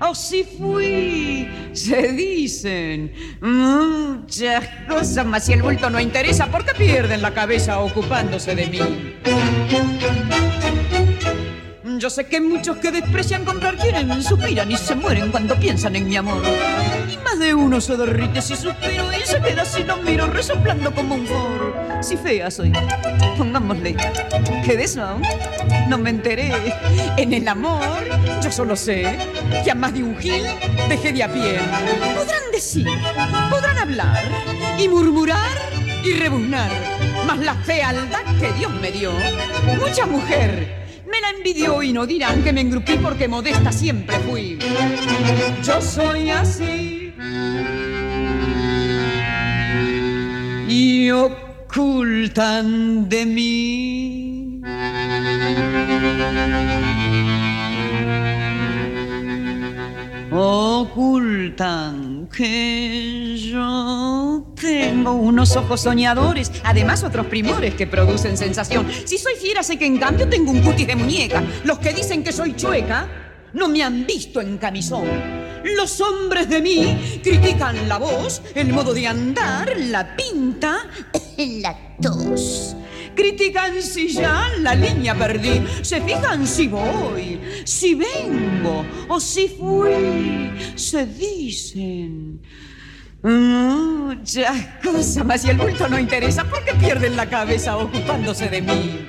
O si fui, se dicen muchas cosas, mas si el bulto no interesa, ¿por qué pierden la cabeza ocupándose de mí? Yo sé que muchos que desprecian comprar quieren, suspiran y se mueren cuando piensan en mi amor. Más de uno se derrite si suspiro y se queda si lo miro resoplando como un. Si fea soy, pongámosle, que de eso no me enteré. En el amor, yo solo sé que a más de un gil dejé de a pie. Podrán decir, podrán hablar y murmurar y rebuznar, mas la fealdad que Dios me dio, mucha mujer me la envidió y no dirán que me engrupí porque modesta siempre fui. Yo soy así. Ocultan de mí. Ocultan que yo tengo unos ojos soñadores, además otros primores que producen sensación. Si soy fiera, sé que en cambio tengo un cutis de muñeca. Los que dicen que soy chueca no me han visto en camisón. Los hombres de mí critican la voz, el modo de andar, la pinta, la tos. Critican si ya la línea perdí, se fijan si voy, si vengo o si fui, se dicen. Muchas cosas, mas si el bulto no interesa, ¿por qué pierden la cabeza ocupándose de mí?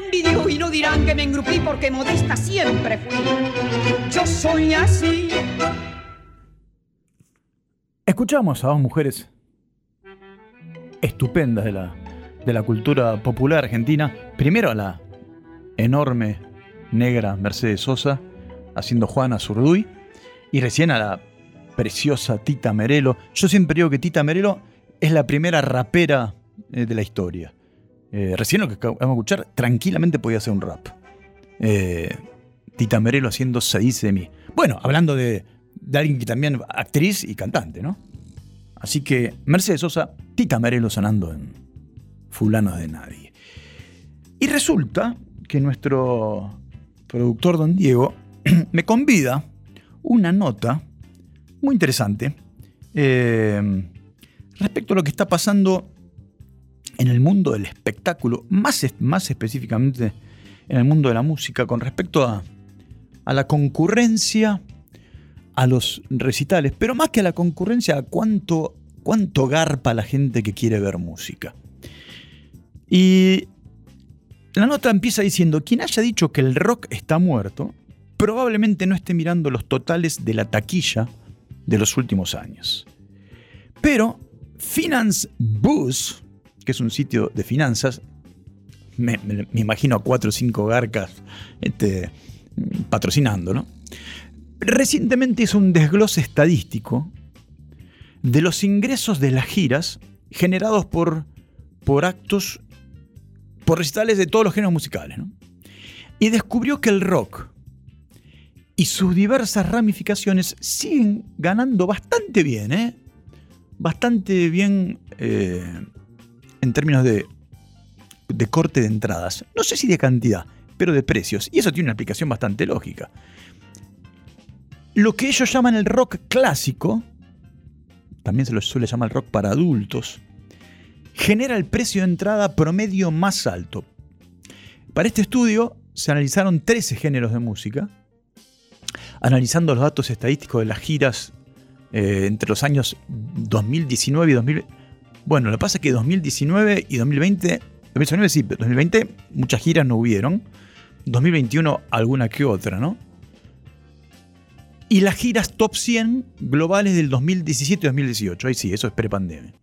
la y no dirán que me engrupí porque modesta siempre fui. Yo soy así. Escuchamos a dos mujeres estupendas de la, de la cultura popular argentina. Primero a la enorme negra Mercedes Sosa haciendo Juana Zurduy y recién a la preciosa Tita Merelo. Yo siempre digo que Tita Merelo es la primera rapera eh, de la historia. Eh, recién lo que acabamos de escuchar tranquilamente podía ser un rap. Eh, Tita Merelo haciendo Se dice de mí. Bueno, hablando de, alguien que también actriz y cantante, ¿no? Así que Mercedes Sosa, Tita Merelo sonando en Fulanos de Nadie. Y resulta que nuestro productor Don Diego me convida una nota muy interesante eh, respecto a lo que está pasando en el mundo del espectáculo, más, más específicamente en el mundo de la música, con respecto a, a la concurrencia a los recitales, pero más que a la concurrencia, a cuánto, cuánto garpa la gente que quiere ver música. Y la nota empieza diciendo, quien haya dicho que el rock está muerto, probablemente no esté mirando los totales de la taquilla de los últimos años. Pero Finance Boost, que es un sitio de finanzas, me, imagino a cuatro o cinco garcas este, patrocinando, ¿no? Recientemente hizo un desglose estadístico de los ingresos de las giras generados por, por actos por recitales de todos los géneros musicales. Y descubrió que el rock y sus diversas ramificaciones siguen ganando bastante bien, ¿eh? Bastante bien eh, en términos de, de corte de entradas. No sé si de cantidad, pero de precios. Y eso tiene una aplicación bastante lógica. Lo que ellos llaman el rock clásico, también se lo suele llamar rock para adultos, genera el precio de entrada promedio más alto. Para este estudio se analizaron 13 géneros de música, analizando los datos estadísticos de las giras eh, entre los años 2019 y 2020. Bueno, lo que pasa es que 2019 y 2020, 2019 sí, 2020 muchas giras no hubieron, 2021 alguna que otra, ¿no? Y las giras top 100 globales del 2017 y 2018, ahí sí, eso es prepandemia.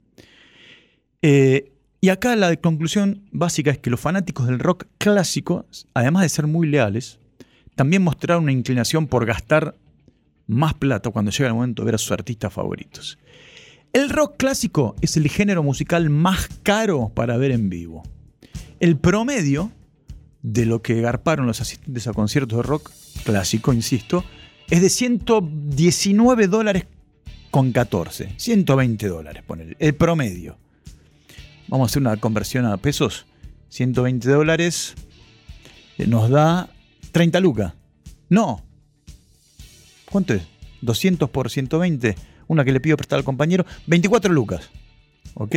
Eh, y acá la conclusión básica es que los fanáticos del rock clásico, además de ser muy leales, también mostraron una inclinación por gastar más plata cuando llega el momento de ver a sus artistas favoritos. El rock clásico es el género musical más caro para ver en vivo. El promedio de lo que garparon los asistentes a conciertos de rock clásico, insisto, es de 119 dólares con 14. 120 dólares, poner el promedio. Vamos a hacer una conversión a pesos. 120 dólares eh, nos da 30 lucas. No. ¿Cuánto es? 200 por 120. Una que le pido prestar al compañero. 24 lucas. ¿Ok?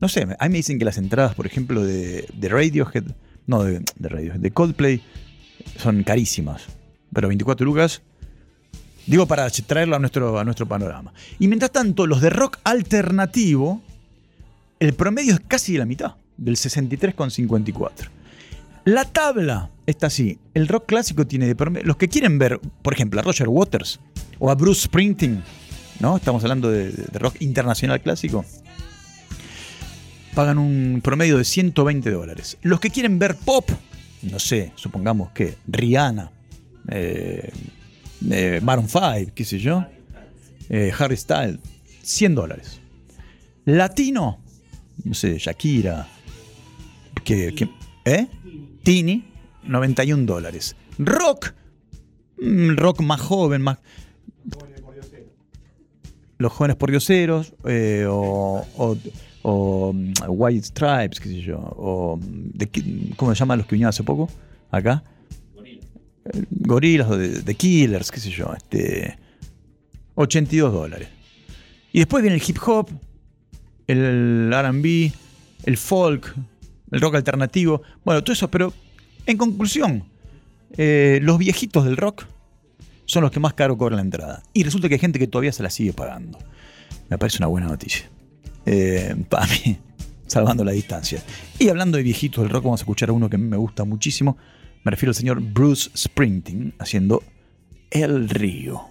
No sé, a mí me dicen que las entradas, por ejemplo, de, Radiohead, no, de, de Radiohead, de Coldplay, son carísimas. Pero 24 lucas, digo para traerlo a nuestro, a nuestro panorama. Y mientras tanto, los de rock alternativo, el promedio es casi la mitad, del 63,54. La tabla está así. El rock clásico tiene de promedio. Los que quieren ver, por ejemplo, a Roger Waters o a Bruce Springsteen, ¿no? Estamos hablando de, rock internacional clásico. Pagan un promedio de 120 dólares. Los que quieren ver pop, no sé, supongamos que Rihanna, eh, eh Maroon 5, qué sé yo, eh, Harry Styles, 100 dólares. Latino, no sé, Shakira, que, ¿eh? Tini, 91 dólares. Rock, mm, rock más joven, más... Los jóvenes por dioseros, eh, o, o, mm, White Stripes, qué sé yo, o ¿cómo se llaman los que vinieron hace poco? Acá. Gorilas o de, de, Killers, qué sé yo, este, 82 dólares. Y después viene el hip hop, el RB, el folk, el rock alternativo, bueno, todo eso, pero en conclusión, eh, los viejitos del rock son los que más caro cobran la entrada. Y resulta que hay gente que todavía se la sigue pagando. Me parece una buena noticia. Eh, para mí, salvando la distancia. Y hablando de viejitos del rock, vamos a escuchar a uno que a mí me gusta muchísimo. Me refiero al señor Bruce Springsteen haciendo El Río.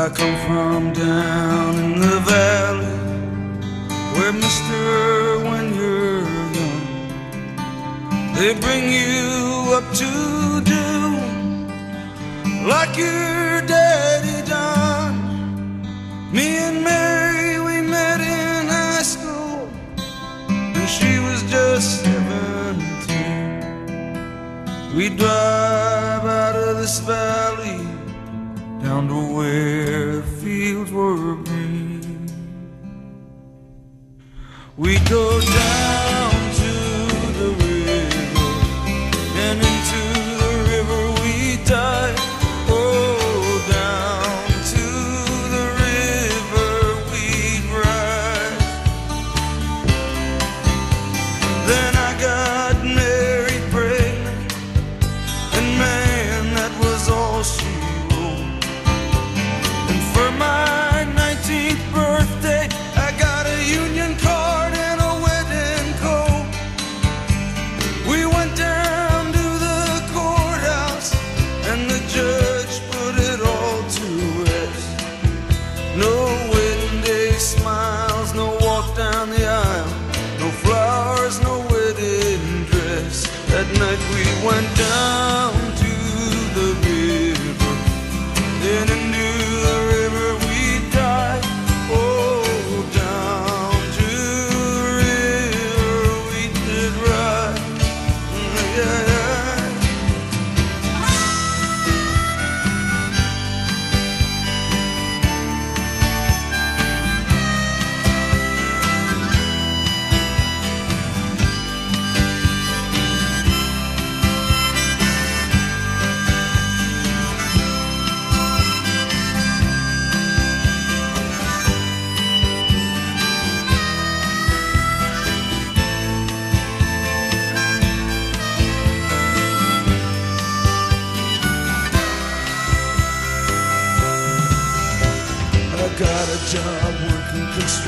I come from down in the valley where, mister, when you're young, they bring you up to do like your daddy done. Me and Mary, we met in high school, and she was just seventeen. We drive out of this valley down to where green. We go down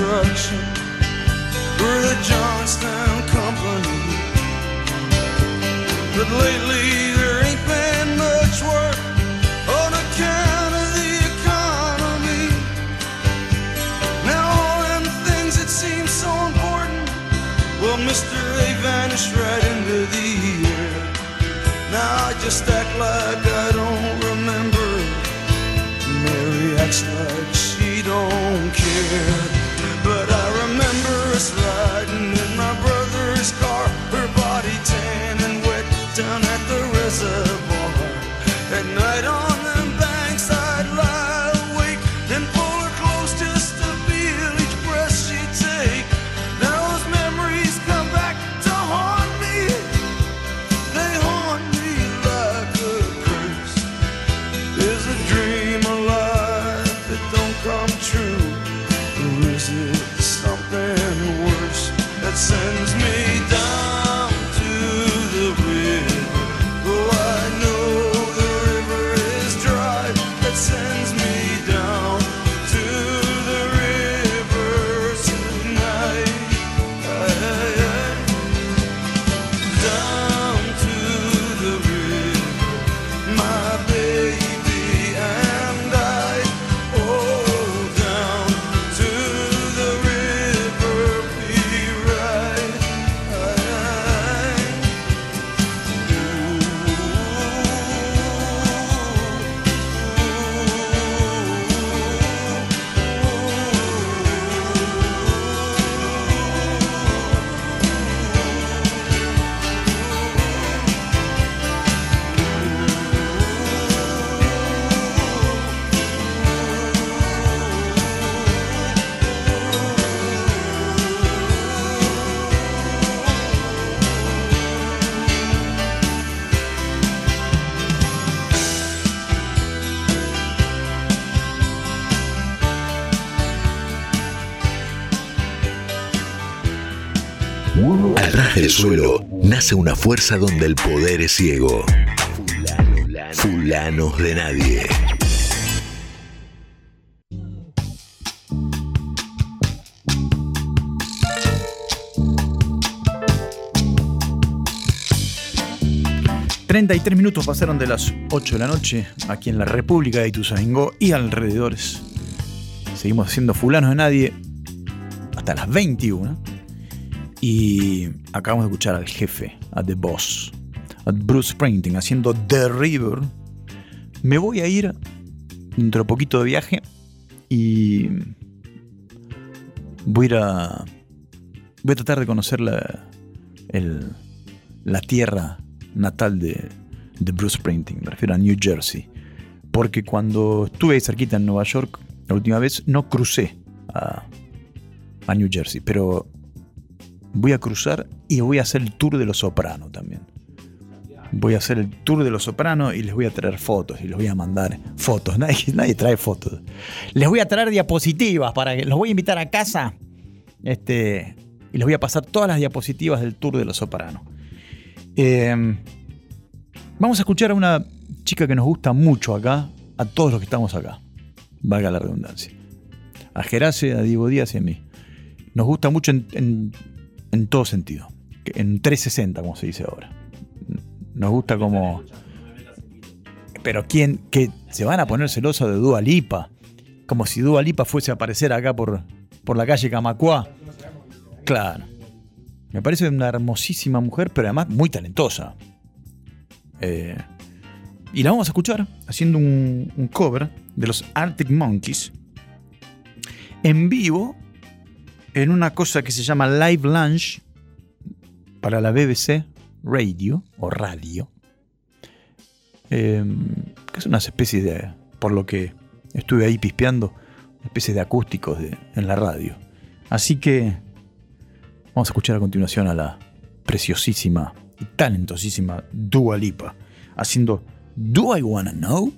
construction for the Johnstown Company. But lately there ain't been much work on account of the economy. Now all them things that seem so important, well, Mister, they vanished right into the air. Now I just act like I don't remember. Mary acts like she don't care. Nace una fuerza donde el poder es ciego. Fulanos de nadie. ...33 minutos pasaron de las 8 de la noche... ...aquí en la República de Ituzaingó y alrededores... ...seguimos haciendo fulanos de nadie... ...hasta las 21... Y acabamos de escuchar al jefe, a The Boss, a Bruce Springsteen haciendo The River. Me voy a ir dentro de poquito de viaje y voy a ir a. Voy a tratar de conocer la, el- la tierra natal de, de Bruce Springsteen, me refiero a New Jersey. Porque cuando estuve ahí cerquita en Nueva York, la última vez, no crucé a, a New Jersey, pero voy a cruzar y voy a hacer el tour de los Soprano también. Voy a hacer el tour de los Sopranos y les voy a traer fotos y les voy a mandar fotos. Nadie, nadie trae fotos. Les voy a traer diapositivas para que los voy a invitar a casa. Este, y les voy a pasar todas las diapositivas del tour de los Sopranos. Eh, vamos a escuchar a una chica que nos gusta mucho acá, a todos los que estamos acá. Valga la redundancia. A Gerace, a Diego Díaz y a mí. Nos gusta mucho en- en todo sentido. En 360, como se dice ahora. Nos gusta como. Pero quién. que se van a poner celosos de Dua Lipa. Como si Dua Lipa fuese a aparecer acá por, por la calle Camacuá. Claro. Me parece una hermosísima mujer, pero además muy talentosa. Eh, y la vamos a escuchar haciendo un, un cover de los Arctic Monkeys en vivo en una cosa que se llama Live Lunch para la BBC Radio o Radio. Eh, que es una especie de, por lo que estuve ahí pispeando, una especie de acústicos de- en la radio. Así que vamos a escuchar a continuación a la preciosísima y talentosísima Dua Lipa haciendo Do I Wanna Know?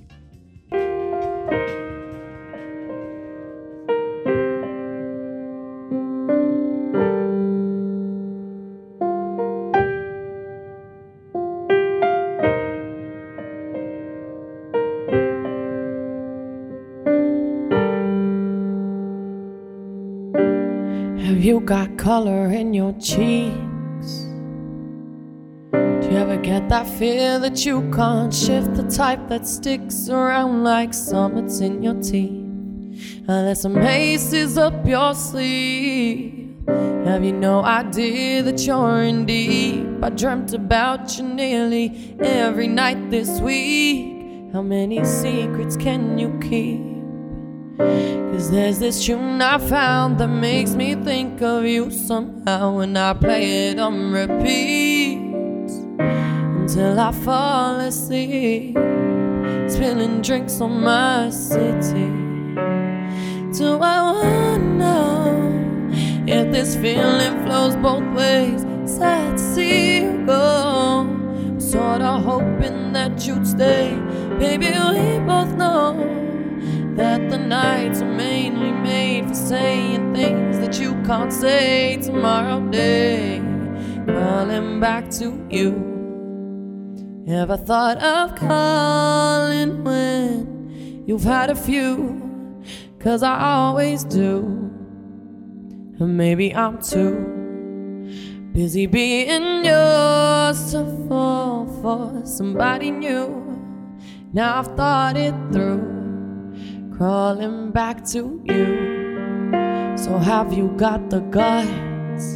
Got color in your cheeks? Do you ever get that fear that you can't shift? The type that sticks around like summits in your teeth. And there's some aces up your sleeve. Have you no idea that you're in deep? I dreamt about you nearly every night this week. How many secrets can you keep? Cause there's this tune I found that makes me think of you somehow when I play it on repeat until I fall asleep, spilling drinks on my city. Do I wanna know if this feeling flows both ways? Sad to see you go, sorta hoping that you'd stay. Baby, we both know that the nights are mainly made for saying things that you can't say tomorrow day. Crawling back to you. Ever thought of calling when you've had a few? Cause I always do. And maybe I'm too busy being yours to fall for somebody new. Now I've thought it through crawling back to you. So have you got the guts?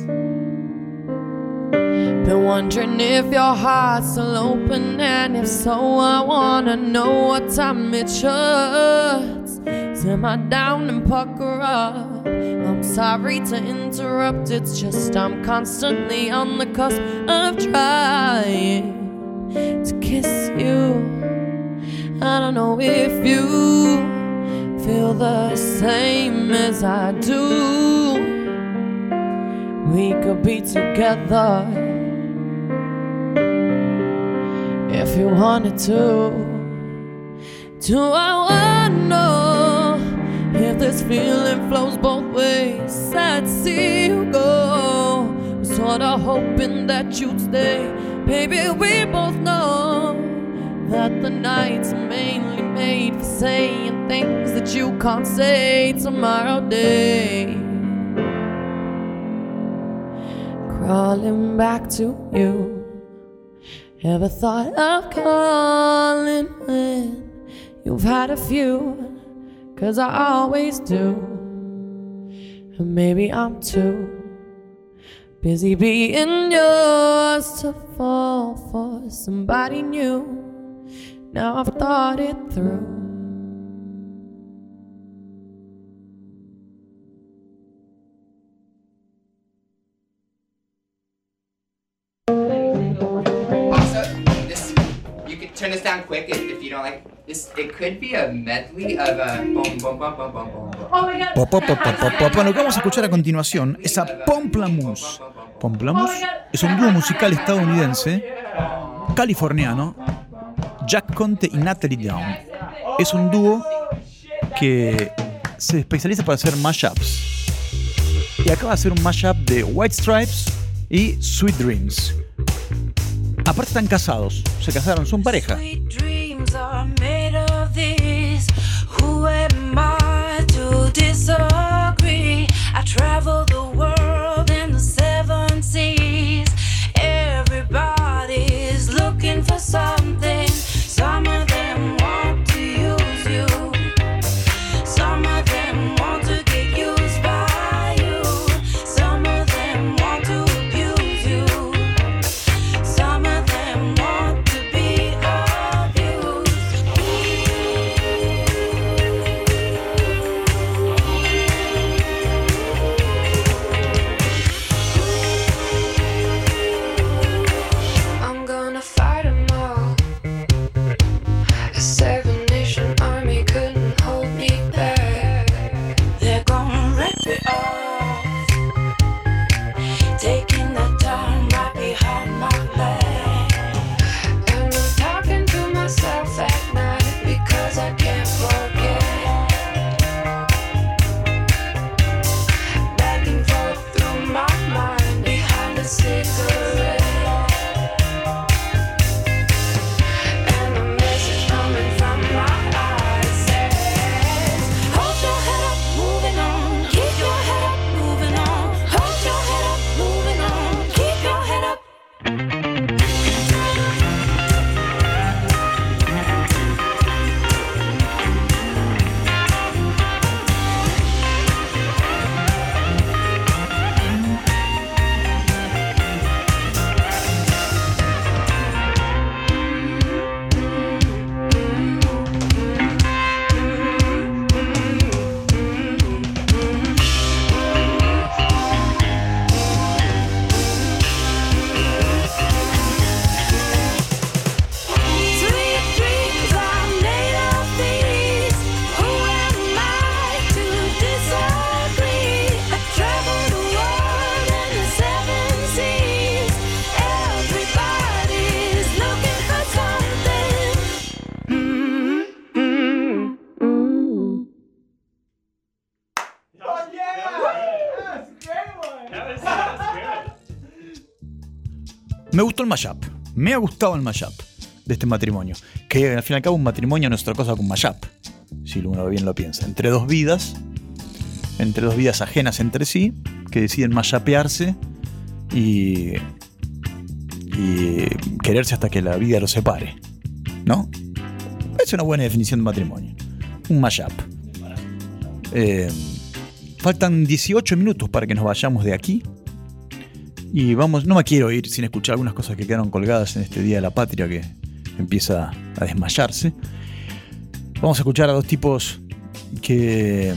Been wondering if your heart's still open, and if so, I wanna know what time it shuts. Simmer down and pucker up. I'm sorry to interrupt, it's just I'm constantly on the cusp of trying to kiss you. I don't know if you feel the same as I do. We could be together if you wanted to. Do I wanna know if this feeling flows both ways? I'd see you go. Was sorta hoping that you'd stay. Baby, we both know that the nights mainly made for saying things that you can't say tomorrow day. Crawling back to you. Ever thought of calling when you've had a few? Cause I always do. And maybe I'm too busy being yours to fall for somebody new. Now I've thought it through. This. It could be a medley of a boom, boom, boom, boom, boom, boom. Oh my god. Pop, pop, pop, pop, pop, pop. Bueno, lo que vamos a escuchar a continuación es a Pomplamoose. Pomplamoose es un dúo musical estadounidense, californiano, Jack Conte y Natalie Down. Es un dúo que se especializa para hacer mashups. Y acaba de hacer un mashup de White Stripes y Sweet Dreams. Aparte están casados, se casaron, son pareja. I travel the world in the seven seas. Everybody's looking for something. Some Mashup. Me ha gustado el mashup de este matrimonio. Que al fin y al cabo un matrimonio no es otra cosa que un mashup. Si uno bien lo piensa. Entre dos vidas. Entre dos vidas ajenas entre sí. Que deciden mashupearse. Y. Y quererse hasta que la vida los separe. ¿No? Es una buena definición de matrimonio. Un mashup. Eh, faltan 18 minutos para que nos vayamos de aquí. Y vamos, no me quiero ir sin escuchar algunas cosas que quedaron colgadas en este Día de la Patria que empieza a desmayarse. Vamos a escuchar a dos tipos que...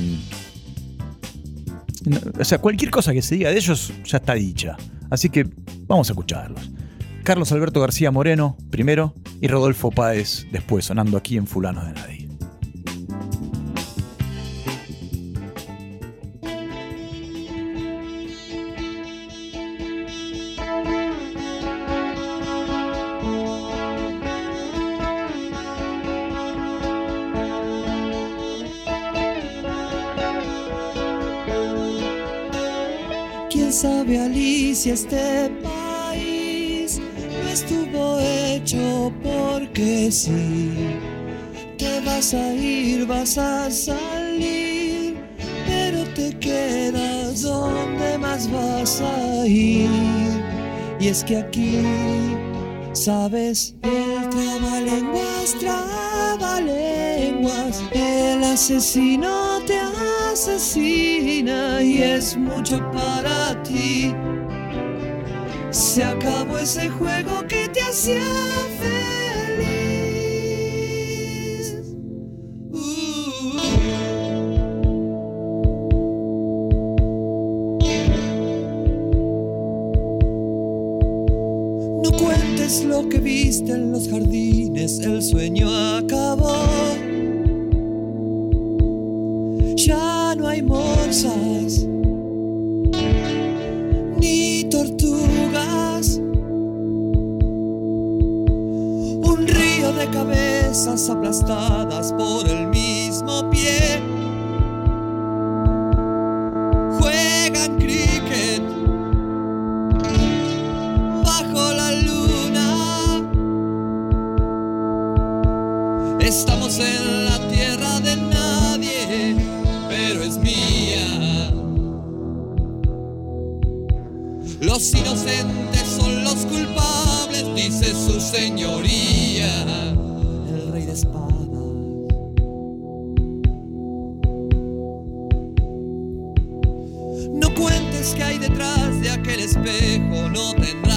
no, O sea, cualquier cosa que se diga de ellos ya está dicha. Así que vamos a escucharlos. Carlos Alberto García Moreno, primero, y Rodolfo Páez, después, sonando aquí en Fulanos de Nadie. Alicia este país no estuvo hecho porque sí? Te vas a ir, vas a salir, pero te quedas donde más vas a ir. Y es que aquí, sabes, el trabalenguas, trabalenguas, el asesino te asesina y es mucho para ti. Se acabó ese juego que te hacía. que hay detrás de aquel espejo no tendrá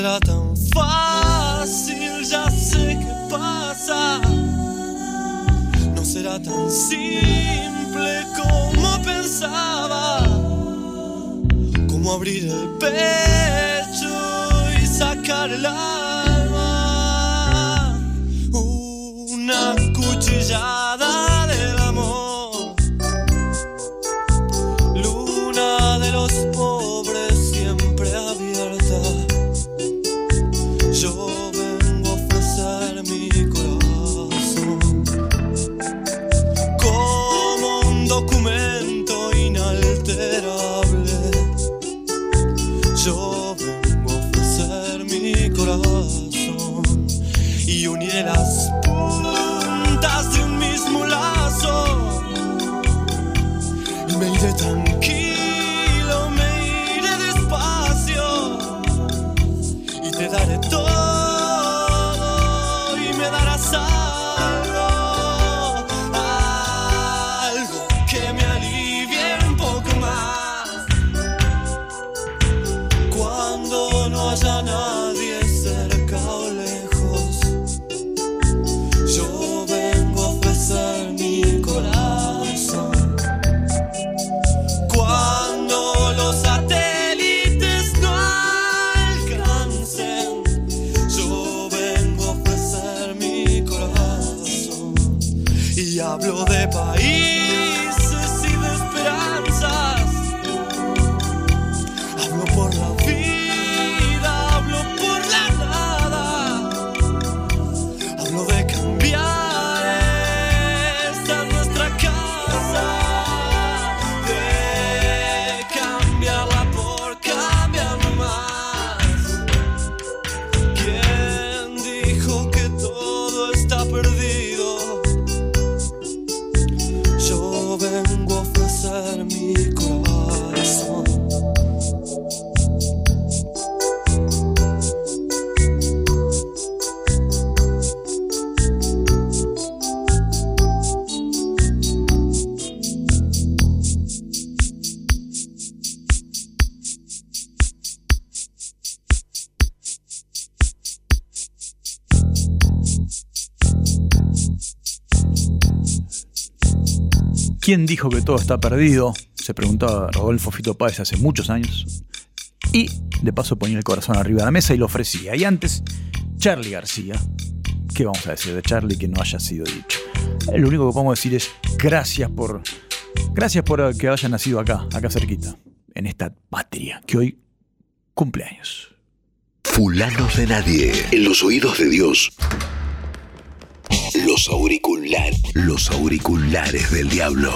será tão fácil, já sei que passa. Não será tão simples como pensava. Como abrir o pecho e sacar el alma. Uma cuchillada. ¿Quién dijo que todo está perdido? Se preguntaba Rodolfo Fito Páez hace muchos años. Y de paso ponía el corazón arriba de la mesa y lo ofrecía. Y antes, Charlie García. ¿Qué vamos a decir de Charlie que no haya sido dicho? Lo único que podemos decir es gracias por. Gracias por que haya nacido acá, acá cerquita, en esta patria que hoy cumple años. Fulanos de nadie. En los oídos de Dios. Los auriculares. Los auriculares del diablo.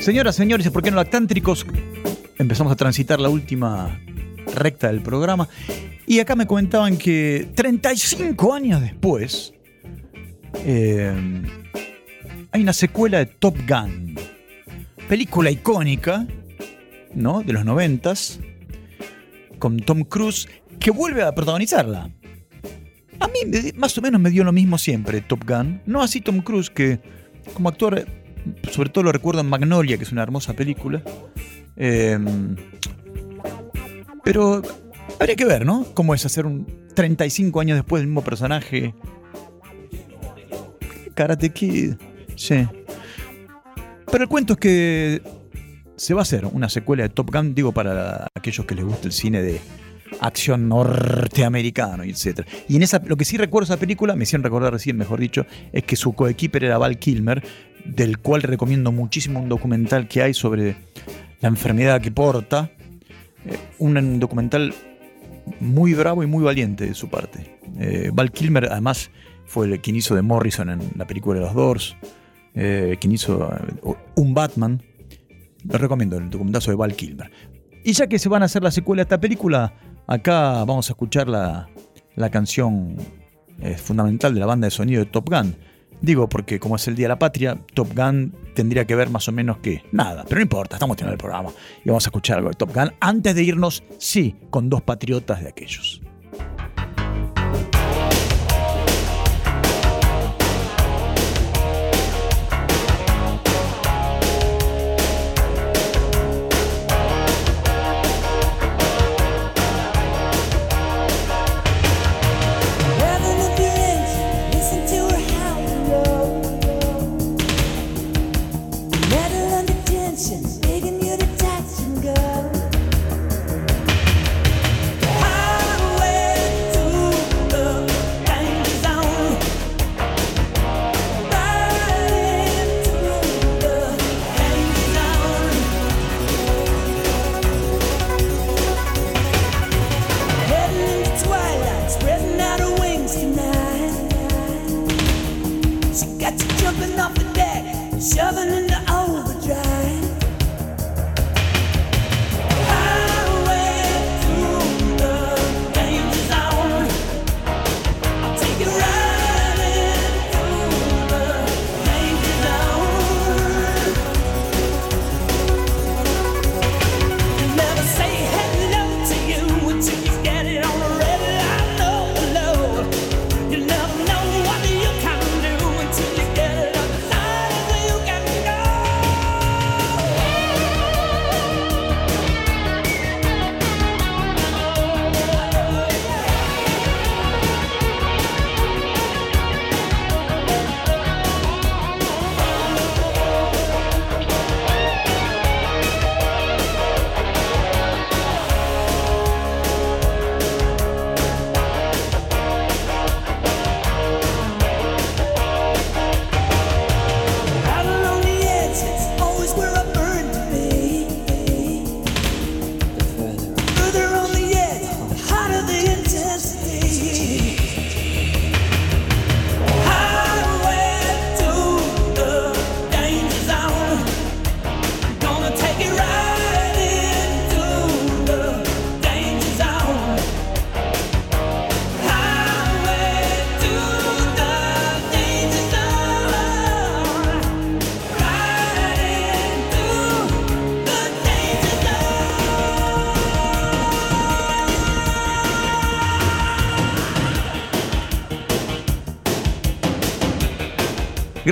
Señoras, señores, ¿por qué no lactántricos? Empezamos a transitar la última recta del programa. Y acá me comentaban que 35 años después eh, hay una secuela de Top Gun. Película icónica, ¿no? De los noventas, con Tom Cruise, que vuelve a protagonizarla. A mí más o menos me dio lo mismo siempre Top Gun. No así Tom Cruise, que como actor, sobre todo lo recuerdo en Magnolia, que es una hermosa película. Eh, pero habría que ver, ¿no? Cómo es hacer un 35 años después del mismo personaje. Karate Kid. Sí. Pero el cuento es que se va a hacer una secuela de Top Gun, digo, para aquellos que les gusta el cine de acción norteamericano, etc. Y en esa, lo que sí recuerdo esa película, me hicieron recordar recién, mejor dicho, es que su coequiper era Val Kilmer, del cual recomiendo muchísimo un documental que hay sobre la enfermedad que porta. Eh, un documental muy bravo y muy valiente de su parte. Eh, Val Kilmer, además, fue el quien hizo de Morrison en la película de los Doors, eh, quien hizo eh, un Batman. Lo recomiendo, el documentazo de Val Kilmer. Y ya que se van a hacer la secuela de esta película, acá vamos a escuchar la, la canción eh, fundamental de la banda de sonido de Top Gun. Digo, porque como es el Día de la Patria, Top Gun tendría que ver más o menos que nada. Pero no importa, estamos teniendo el programa y vamos a escuchar algo de Top Gun antes de irnos, sí, con dos patriotas de aquellos.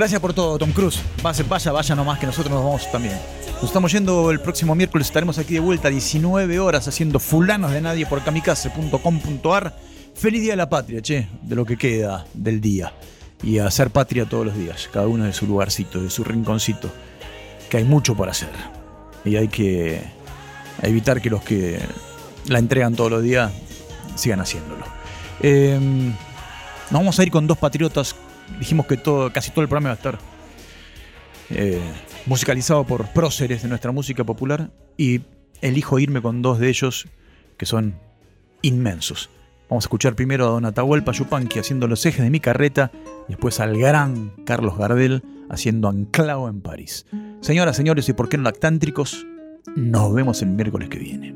Gracias por todo, Tom Cruise. Vaya, vaya, vaya nomás que nosotros nos vamos también. Nos estamos yendo el próximo miércoles, estaremos aquí de vuelta a 19 horas haciendo fulanos de nadie por kamikaze.com.ar. Feliz Día de la Patria, che, de lo que queda del día. Y a hacer patria todos los días, cada uno de su lugarcito, de su rinconcito. Que hay mucho por hacer. Y hay que evitar que los que la entregan todos los días sigan haciéndolo. Eh, nos vamos a ir con dos patriotas. Dijimos que todo, casi todo el programa va a estar eh, musicalizado por próceres de nuestra música popular. Y elijo irme con dos de ellos que son inmensos. Vamos a escuchar primero a Don Atahualpa Yupanqui haciendo los ejes de mi carreta y después al gran Carlos Gardel haciendo Anclao en París. Señoras, señores y por qué no lactántricos, nos vemos el miércoles que viene.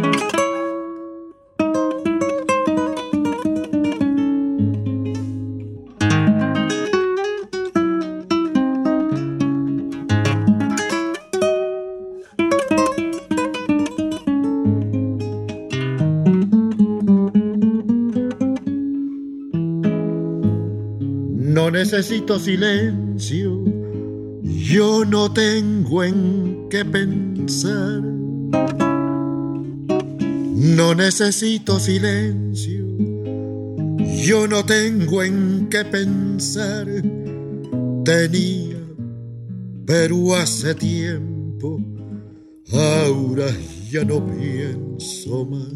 Necesito silencio, yo no tengo en qué pensar. No necesito silencio, yo no tengo en qué pensar. Tenía, pero hace tiempo, ahora ya no pienso más.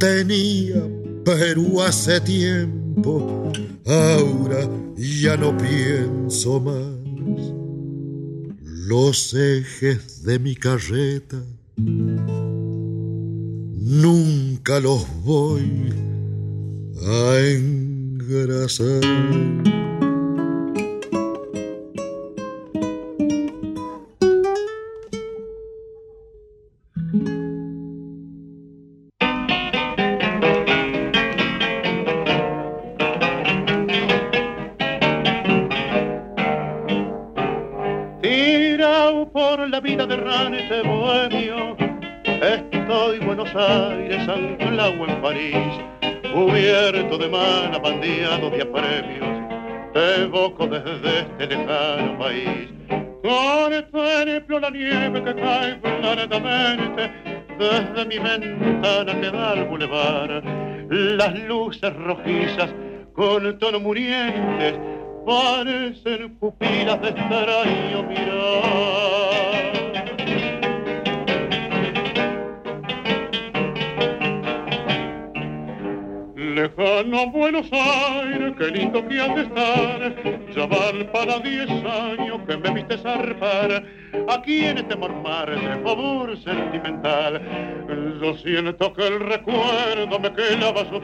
Tenía, pero hace tiempo, ahora ya no pienso más. Los ejes de mi carreta nunca los voy a engrasar. Buenos Aires, anclado en París, cubierto de mana, bandeado de apremios, te evoco desde este lejano país. Contemplo la nieve que cae planetamente desde mi ventana que da al bulevar, las luces rojizas con tono murientes parecen pupilas de extraño mirar. Lejano Buenos Aires, qué lindo que han de estar. Ya para diez años que me viste zarpar. Aquí en este mormar de favor sentimental. Yo siento que el recuerdo me clava su.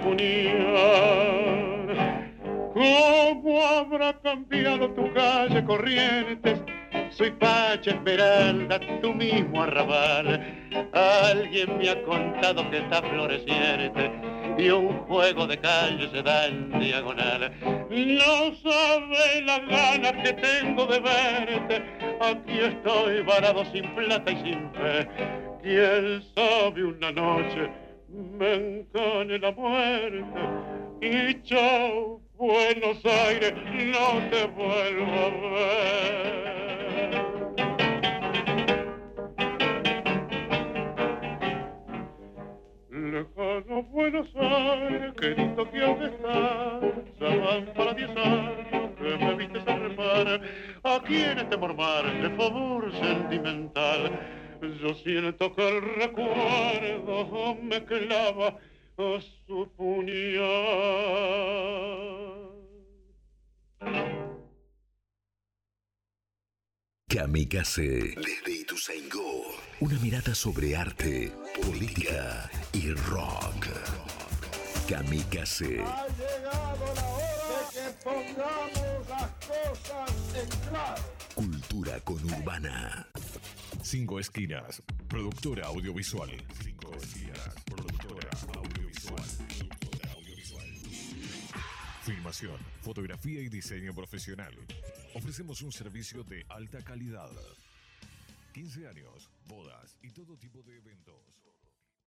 ¿Cómo habrá cambiado tu calle Corrientes? Soy Pacha Esmeralda, tu mismo arrabal. Alguien me ha contado que está floreciente y un juego de calle se da en diagonal. No sabe las ganas que tengo de verte Aquí estoy varado sin plata y sin fe. Quién sabe una noche me encane la muerte. Y chao, Buenos Aires, no te vuelvo a ver. Lejano Buenos Aires, querido que has de estar, ya van para diez años que me viste a repar, aquí en este mormar de favor sentimental, yo siento que el recuerdo me clava a su puñal. Kamikaze. Desde Ituzaingó. Una mirada sobre arte, política y rock. Kamikaze. Cultura conurbana. Cinco Esquinas, productora audiovisual. Cinco Esquinas, productora audiovisual. Filmación, fotografía y diseño profesional. Ofrecemos un servicio de alta calidad. 15 años, bodas y todo tipo de eventos.